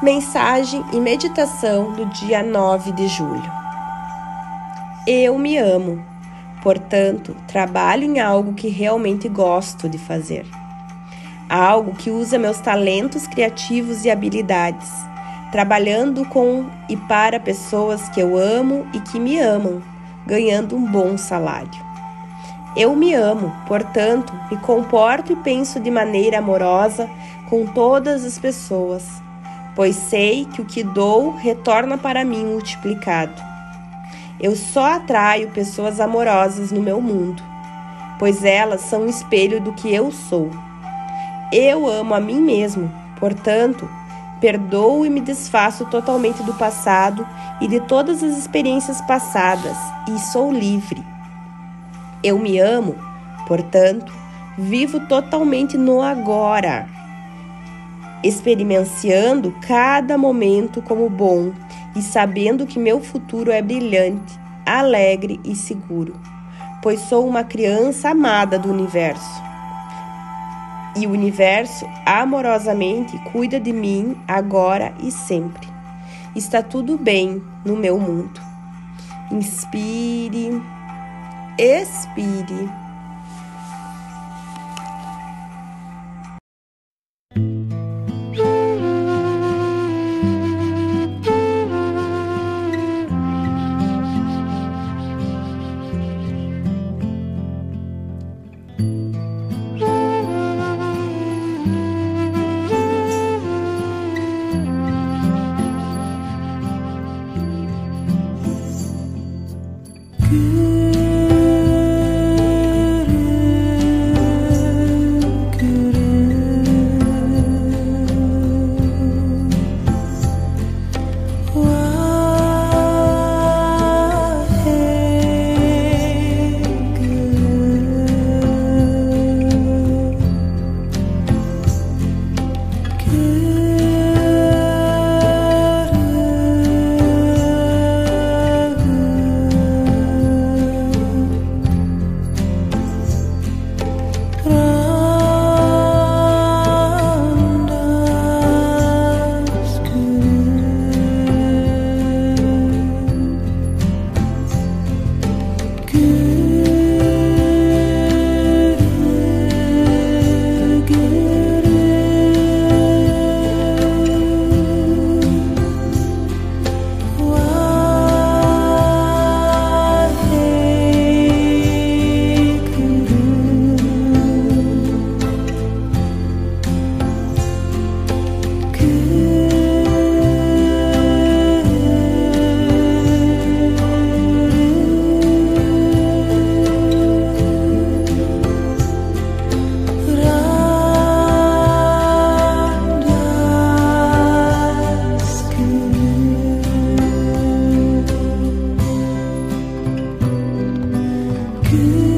Mensagem e meditação do dia 9 de julho. Eu me amo, portanto, trabalho em algo que realmente gosto de fazer. Algo que usa meus talentos criativos e habilidades, trabalhando com e para pessoas que eu amo e que me amam, ganhando um bom salário. Eu me amo, portanto, me comporto e penso de maneira amorosa com todas as pessoas pois sei que o que dou retorna para mim multiplicado. Eu só atraio pessoas amorosas no meu mundo, pois elas são um espelho do que eu sou. Eu amo a mim mesmo, portanto, perdoo e me desfaço totalmente do passado e de todas as experiências passadas e sou livre. Eu me amo, portanto, vivo totalmente no agora experienciando cada momento como bom e sabendo que meu futuro é brilhante, alegre e seguro, pois sou uma criança amada do universo. E o universo amorosamente cuida de mim agora e sempre. Está tudo bem no meu mundo. Inspire, expire. you you